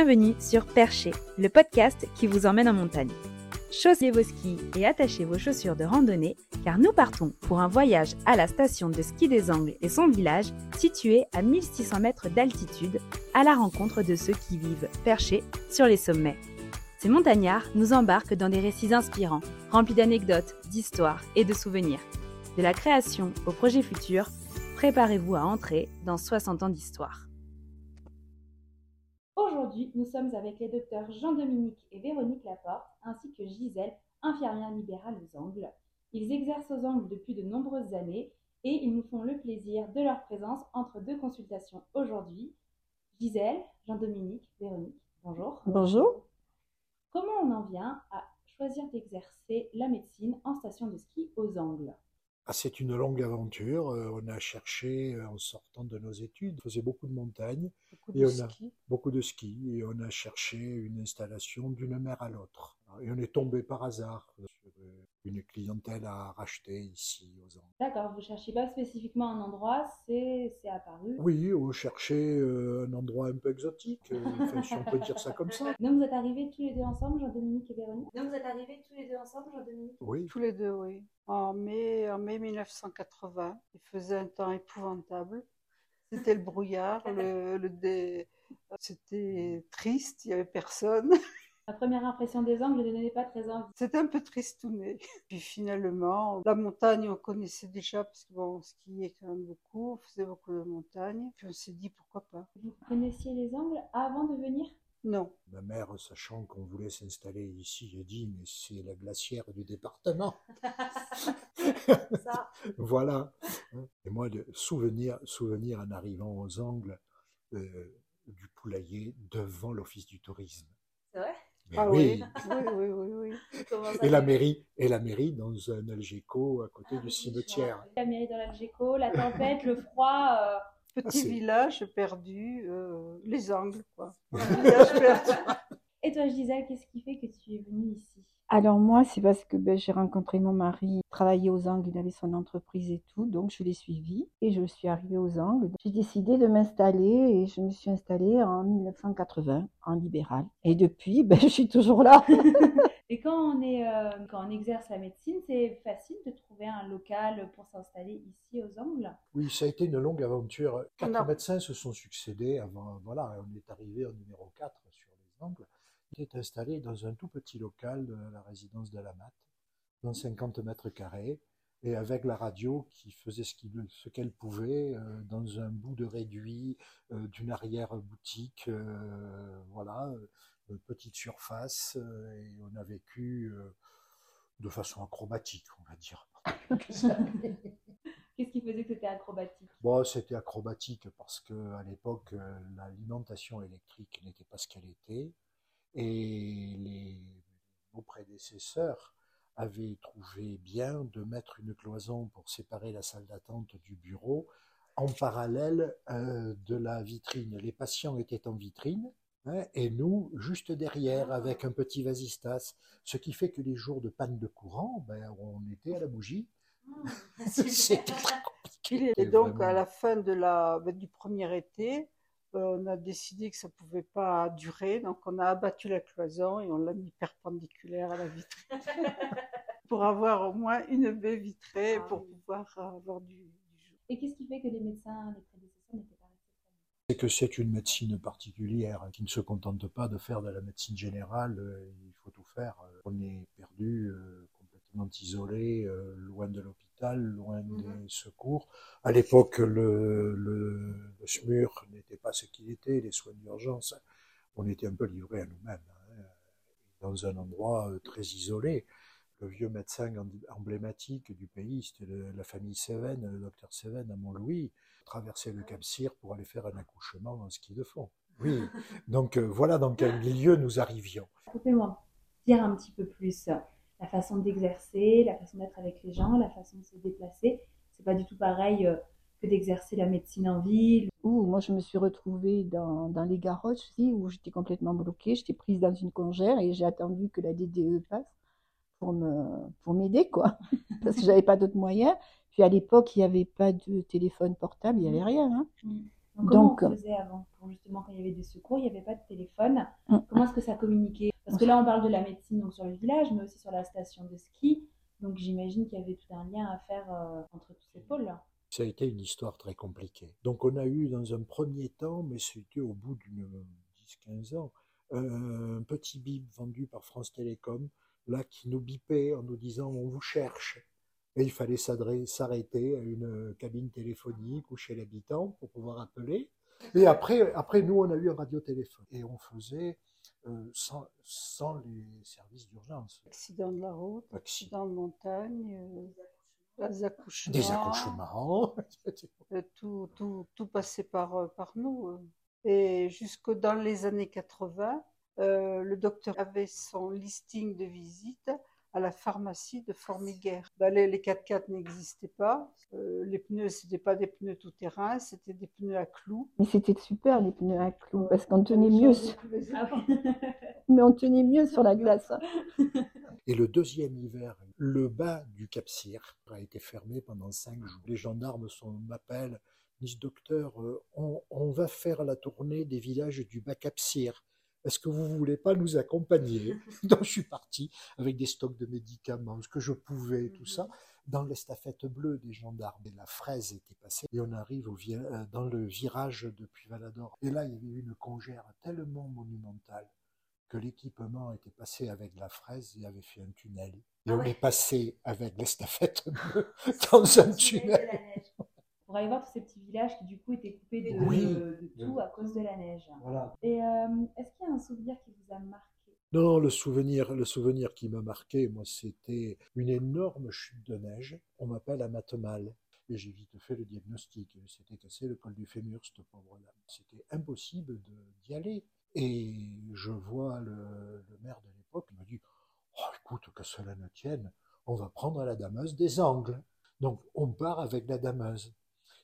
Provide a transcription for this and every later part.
Bienvenue sur Percher, le podcast qui vous emmène en montagne. Chaussez vos skis et attachez vos chaussures de randonnée car nous partons pour un voyage à la station de ski des Angles et son village situé à 1600 mètres d'altitude à la rencontre de ceux qui vivent perchés sur les sommets. Ces montagnards nous embarquent dans des récits inspirants, remplis d'anecdotes, d'histoires et de souvenirs. De la création au projet futur, préparez-vous à entrer dans 60 ans d'histoire. Aujourd'hui, nous sommes avec les docteurs Jean-Dominique et Véronique Laporte, ainsi que Gisèle, infirmière libérale aux Angles. Ils exercent aux Angles depuis de nombreuses années et ils nous font le plaisir de leur présence entre deux consultations aujourd'hui. Gisèle, Jean-Dominique, Véronique, bonjour. Bonjour. Comment on en vient à choisir d'exercer la médecine en station de ski aux Angles? Ah, c'est une longue aventure. Euh, on a cherché euh, en sortant de nos études. On faisait beaucoup de montagnes. Beaucoup de et on ski. a beaucoup de ski. Et on a cherché une installation d'une mer à l'autre. Et on est tombé par hasard une clientèle à racheter ici aux Andes. D'accord, vous ne cherchez pas spécifiquement un endroit, c'est c'est apparu. Oui, on cherchait euh, un endroit un peu exotique, euh, enfin, si on peut dire ça comme ça. Donc vous êtes arrivés tous les deux ensemble, Jean-Dominique et Véronique? Donc vous êtes arrivés tous les deux ensemble, Jean-Dominique? Oui, Tous les deux, oui. En mai, en mai 1980, il faisait un temps épouvantable. C'était le brouillard, le, le dé- c'était triste, il n'y avait personne. La première impression des Angles ne donnait pas très envie. C'était un peu tristouné. Puis finalement, la montagne, on connaissait déjà parce que bon, on skiait quand même beaucoup, on faisait beaucoup de montagne. Puis on s'est dit pourquoi pas. Vous connaissiez les Angles avant de venir? Non, ma mère, sachant qu'on voulait s'installer ici, a dit Mais c'est la glacière du département. Ça. Voilà. Et moi, de souvenir, souvenir en arrivant aux Angles euh, du poulailler devant l'office du tourisme. C'est vrai? Ah oui. oui, oui, oui, Et la mairie, et la mairie dans un Algeco à côté Ah du cimetière. La mairie dans l'Algeco, la tempête, le froid. euh, Petit c'est- village perdu, euh, les angles, quoi. Un village perdu. Et toi, Gisèle, qu'est-ce qui fait que tu es venue ici? Alors moi, c'est parce que ben, j'ai rencontré mon mari, il travaillait aux Angles, il avait son entreprise et tout, donc je l'ai suivi et je suis arrivée aux Angles. J'ai décidé de m'installer et je me suis installée en 1980 en libéral. Et depuis, ben, je suis toujours là. Et quand on, est, euh, quand on exerce la médecine, c'est facile de trouver un local pour s'installer ici aux Angles? Oui, ça a été une longue aventure. Quatre Non. médecins se sont succédés avant. Voilà, on est arrivé au numéro 4 sur les Angles. Était installé dans un tout petit local de la résidence de la Mat, dans 50 mètres carrés, et avec la radio qui faisait ce qu'elle pouvait euh, dans un bout de réduit euh, d'une arrière-boutique. euh, voilà, petite surface, et on a vécu de façon acrobatique, on va dire. Qu'est-ce qui faisait que c'était acrobatique? Bon, c'était acrobatique parce que à l'époque, l'alimentation électrique n'était pas ce qu'elle était, et les, nos prédécesseurs avaient trouvé bien de mettre une cloison pour séparer la salle d'attente du bureau en parallèle euh, de la vitrine. Les patients étaient en vitrine. hein, et nous, juste derrière, avec un petit vasistas, ce qui fait que les jours de panne de courant, ben, on était à la bougie. C'était très compliqué. Et donc, Vraiment. à la fin de la, ben, du premier été, euh, on a décidé que ça ne pouvait pas durer. Donc, on a abattu la cloison et on l'a mis perpendiculaire à la vitrine pour avoir au moins une baie vitrée Ah pour oui. pouvoir avoir du, du jour. Et qu'est-ce qui fait que les médecins, les prédécesseurs n'étaient pas restés C'est que c'est une médecine particulière qui ne se contente pas de faire de la médecine générale, euh, il faut tout faire. Euh, On est perdu, euh, complètement isolé, euh, loin de l'hôpital, loin Mhm. des secours. À l'époque, le, le, le SMUR n'était pas ce qu'il était, les soins d'urgence. On était un peu livrés à nous-mêmes, hein, dans un endroit euh, très isolé. Le vieux médecin em- emblématique du pays, c'était la famille Seven, le docteur Seven à Montlouis traverser le Cap Cyr pour aller faire un accouchement en ski de fond. Oui, donc euh, voilà dans quel milieu nous arrivions. Pouvez-moi dire un petit peu plus la façon d'exercer, la façon d'être avec les gens, la façon de se déplacer C'est pas du tout pareil euh, que d'exercer la médecine en ville. Ouh, moi, je me suis retrouvée dans, dans les garoches aussi, où j'étais complètement bloquée. J'étais prise dans une congère et j'ai attendu que la DDE passe pour me, pour m'aider, quoi. Parce que j'avais pas d'autres moyens. Puis à l'époque, il n'y avait pas de téléphone portable, il n'y avait rien. hein. comment on faisait avant pour justement quand il y avait des secours, il n'y avait pas de téléphone. Mm. Comment est-ce que ça communiquait? Parce que là, on parle de la médecine donc sur le village, mais aussi sur la station de ski. Donc j'imagine qu'il y avait tout un lien à faire euh, entre tous ces pôles-là. Ça a été une histoire très compliquée. Donc on a eu dans un premier temps, mais c'était au bout d'une 10-15 ans, un petit bip vendu par France Télécom, là qui nous bipait en nous disant on vous cherche. Et il fallait s'arrêter à une cabine téléphonique ou chez l'habitant pour pouvoir appeler. Et après, après, nous, on a eu un radiotéléphone. Et on faisait euh, sans, sans, les services d'urgence. Accident de la route, accident de montagne, euh, des accouchements. Des accouchements. Euh, tout, tout, tout passait par, par nous. Et jusque dans les années 80, le docteur avait son listing de visites à la pharmacie de Formiguère. Ben, les, 4x4 n'existaient pas. Euh, les pneus, c'était pas des pneus tout-terrain, c'était des pneus à clous. Mais c'était super les pneus à clous parce qu'on tenait mieux. Sur... Mais on tenait mieux sur la glace. Et le deuxième hiver, le bas du Cap Cyr a été fermé pendant cinq jours. Les gendarmes m'appellent, disent docteur, euh, on, on, va faire la tournée des villages du bas Cap Cyr est-ce que vous voulez pas nous accompagner Donc je suis parti avec des stocks de médicaments, ce que je pouvais, tout ça, dans l'estafette bleue des gendarmes. Et la fraise était passée et on arrive au, euh, dans le virage depuis Valador. Et là, il y avait une congère tellement monumentale que l'équipement était passé avec la fraise et avait fait un tunnel. Et ah on est passé avec l'estafette bleue dans un tunnel pour aller voir tous ces qui du coup étaient coupés de, tout à cause de la neige. Et euh, est-ce qu'il y a un souvenir qui vous a marqué? Non, le souvenir, le souvenir qui m'a marqué, moi, c'était une énorme chute de neige. On m'appelle à Matemal. Et j'ai vite fait le diagnostic. C'était cassé le col du fémur, cette pauvre dame. C'était impossible d'y aller. Et je vois le, le maire de l'époque, il m'a dit Oh, écoute, que cela ne tienne, on va prendre la dameuse des angles. Donc, on part avec la dameuse.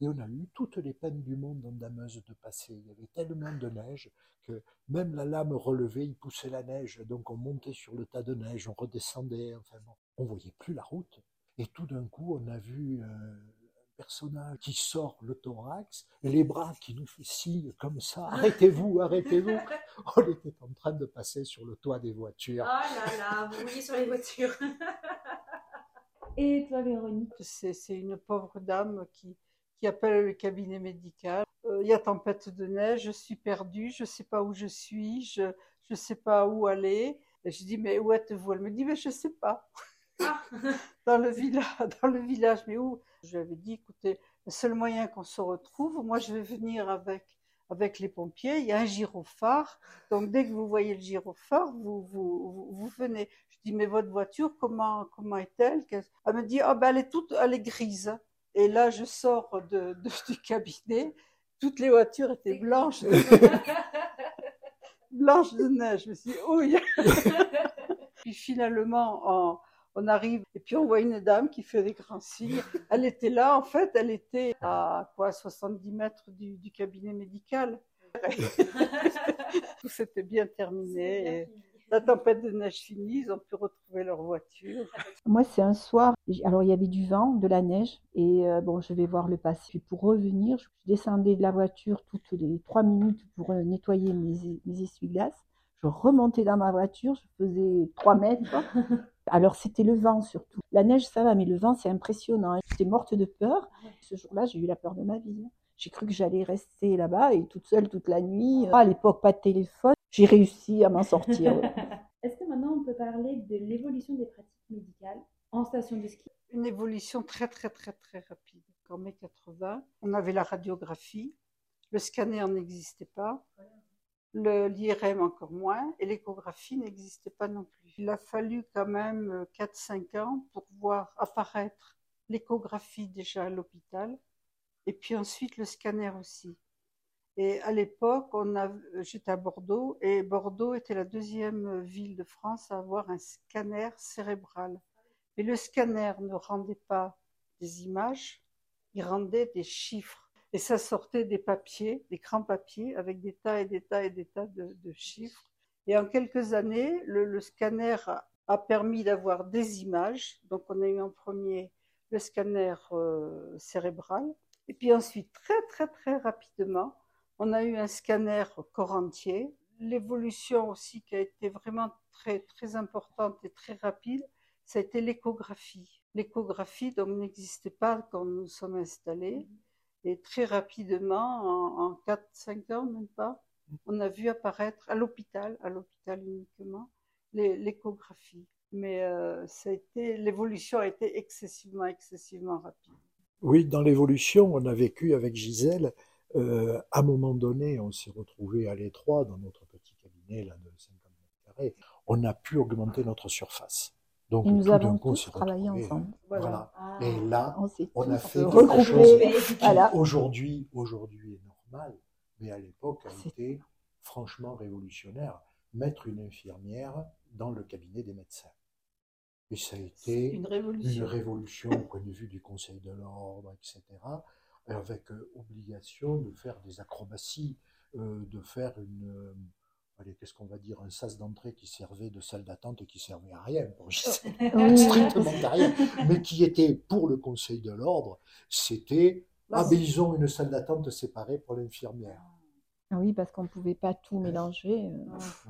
Et on a eu toutes les peines du monde en Dameuse de passer. Il y avait tellement de neige que même la lame relevée, il poussait la neige. Donc on montait sur le tas de neige, on redescendait. Enfin bon, on voyait plus la route. Et tout d'un coup, on a vu euh, un personnage qui sort le thorax et les bras qui nous fait signe comme ça. Arrêtez-vous, arrêtez-vous. On était en train de passer sur le toit des voitures. Oh là là, vous voyez sur les voitures. Et toi, Véronique? C'est une pauvre dame qui, qui appelle le cabinet médical. Euh, il y a tempête de neige, je suis perdue, je ne sais pas où je suis, je ne sais pas où aller. Et je dis, mais où êtes-vous? Elle me dit, mais je ne sais pas. Ah. dans, le village, dans le village, mais où? Je lui avais dit, écoutez, le seul moyen qu'on se retrouve, moi je vais venir avec, avec les pompiers, il y a un gyrophare, donc dès que vous voyez le gyrophare, vous, vous, vous, venez. Je dis, mais votre voiture, comment, comment est-elle? Elle me dit, oh, ben, elle est toute, elle est grise. Et là, je sors de, du cabinet. Toutes les voitures étaient blanches. blanches de neige. Je me suis dit, oui. puis finalement, on, arrive et puis on voit une dame qui fait des grands signes. Elle était là, en fait, elle était à quoi 70 mètres du, du cabinet médical. Tout s'était bien terminé. La tempête de neige finie, ils ont pu retrouver leur voiture. Moi, c'est un soir. Alors, il y avait du vent, de la neige, et euh, bon, je vais voir le passé. pour revenir, je descendais de la voiture toutes les trois minutes pour euh, nettoyer mes, mes essuie-glaces. Je remontais dans ma voiture, je faisais trois mètres. Alors, c'était le vent surtout. La neige, ça va, mais le vent, c'est impressionnant. J'étais morte de peur. Ce jour-là, j'ai eu la peur de ma vie. J'ai cru que j'allais rester là-bas et toute seule toute la nuit. À l'époque, pas de téléphone j'ai réussi à m'en sortir. Est-ce que maintenant on peut parler de l'évolution des pratiques médicales en station de ski? Une évolution très très très très rapide. En mai 80, on avait la radiographie, le scanner n'existait pas, l'IRM encore moins, et l'échographie n'existait pas non plus. Il a fallu quand même 4-5 ans pour voir apparaître l'échographie déjà à l'hôpital, et puis ensuite le scanner aussi. Et à l'époque, j'étais à Bordeaux et Bordeaux était la deuxième ville de France à avoir un scanner cérébral. Mais le scanner ne rendait pas des images, il rendait des chiffres. Et ça sortait des papiers, des grands papiers avec des tas et des tas et des tas de, chiffres. Et en quelques années, le, scanner a, permis d'avoir des images. Donc on a eu en premier le scanner euh, cérébral Et puis ensuite, très très très rapidement, on a eu un scanner corps entier. L'évolution aussi qui a été vraiment très très importante et très rapide, ça a été l'échographie. L'échographie donc n'existait pas quand nous sommes installés. Et très rapidement, en, en 4-5 ans, même pas, on a vu apparaître à l'hôpital, à l'hôpital uniquement, l'échographie. Mais euh, l'évolution a été excessivement, excessivement rapide. Oui, dans l'évolution, on a vécu avec Gisèle. Euh, à un moment donné, on s'est retrouvé à l'étroit dans notre petit cabinet là, de 50 mètres carrés. On a pu augmenter notre surface. Donc, Et nous avons tous travaillé ensemble. Voilà. Ah. Et là, on, a fait quelque chose qui aujourd'hui, aujourd'hui est normal, mais à l'époque a été franchement révolutionnaire. Mettre une infirmière dans le cabinet des médecins. Et ça a été une révolution. au point de vue du Conseil de l'ordre, etc., avec euh, obligation de faire des acrobaties, euh, de faire une, euh, allez, qu'est-ce qu'on va dire, un sas d'entrée qui servait de salle d'attente et qui servait à rien, pour strictement à rien, mais qui était pour le Conseil de l'ordre, c'était, ah ben ils ont une salle d'attente séparée pour l'infirmière. Ah oui, parce qu'on ne pouvait pas tout mélanger,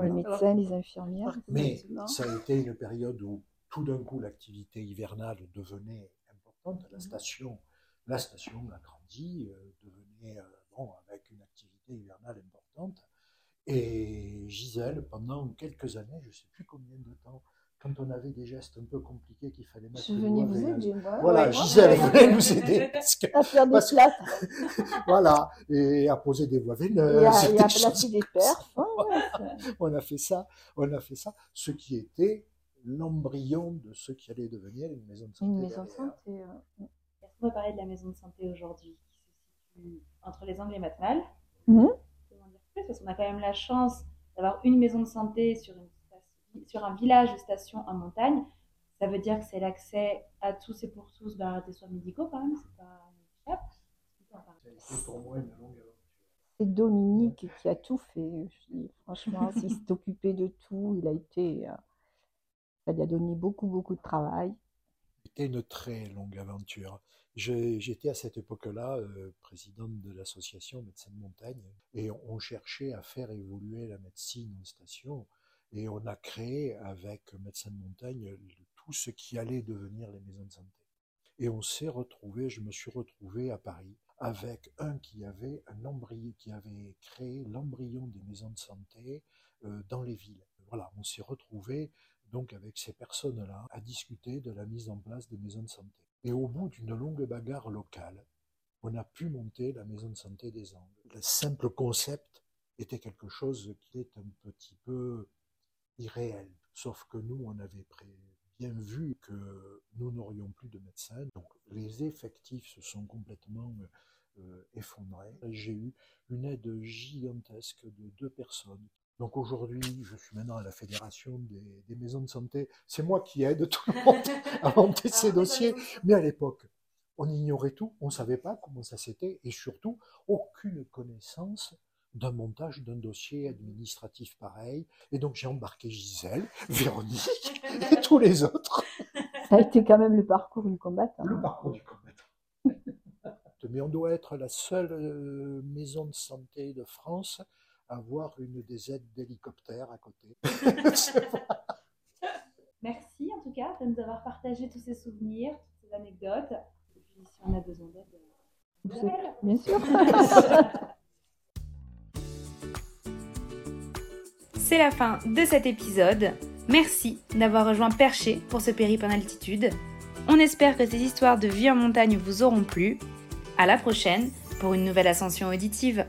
les médecins, les infirmières. Mais ça a été une période où tout d'un coup l'activité hivernale devenait importante. La mhm. station, la station a grandi, euh, devenait euh, bon, avec une activité hivernale importante. Et Gisèle, pendant quelques années, je ne sais plus combien de temps, quand on avait des gestes un peu compliqués qu'il fallait mettre. Je venais vous aider. Voilà, Gisèle venait nous aider. Parce que, à faire des plates. voilà, et à poser des voies veineuses. Et à, placer des perfs. on a fait ça, on a fait ça. Ce qui était l'embryon de ce qui allait devenir une maison de santé. Une maison de santé. Est-ce qu'on va parler de la maison de santé aujourd'hui, qui se situe entre les Angles et Matmal mmh. Parce qu'on a quand même la chance d'avoir une maison de santé sur, une sur un village de station en montagne. Ça veut dire que c'est l'accès à tous et pour tous bah, des soins médicaux quand même. C'est pas Dominique qui a tout fait. Franchement, s'il s'est occupé de tout, il a été. Euh, ça lui a donné beaucoup, beaucoup de travail. C'était une très longue aventure. J'étais à cette époque-là euh, présidente de l'association Médecins de Montagne et on cherchait à faire évoluer la médecine en station et on a créé avec Médecins de Montagne tout ce qui allait devenir les maisons de santé. Et on s'est retrouvé, je me suis retrouvé à Paris avec un qui avait un embryon, qui avait créé l'embryon des maisons de santé euh, dans les villes. Voilà, on s'est retrouvé donc avec ces personnes-là, à discuter de la mise en place des maisons de santé. Et au bout d'une longue bagarre locale, on a pu monter la maison de santé des Angles. Le simple concept était quelque chose qui est un petit peu irréel. Sauf que nous, on avait bien vu que nous n'aurions plus de médecins. Donc les effectifs se sont complètement euh, effondrés. J'ai eu une aide gigantesque de deux personnes donc aujourd'hui, je suis maintenant à la fédération des, maisons de santé. C'est moi qui aide tout le monde à monter ces dossiers. Mais à l'époque, on ignorait tout, on ne savait pas comment ça s'était, et surtout, aucune connaissance d'un montage d'un dossier administratif pareil. Et donc j'ai embarqué Gisèle, Véronique et tous les autres. Ça a été quand même le parcours du combattant. Le parcours du combattant. Mais on doit être la seule euh, maison de santé de France avoir une des aides d'hélicoptère à côté. Merci en tout cas de nous avoir partagé tous ces souvenirs, toutes ces anecdotes. Et puis si on a besoin d'aide, bien sûr. C'est la fin de cet épisode. Merci d'avoir rejoint Perché pour ce périple en altitude. On espère que ces histoires de vie en montagne vous auront plu. À la prochaine pour une nouvelle ascension auditive.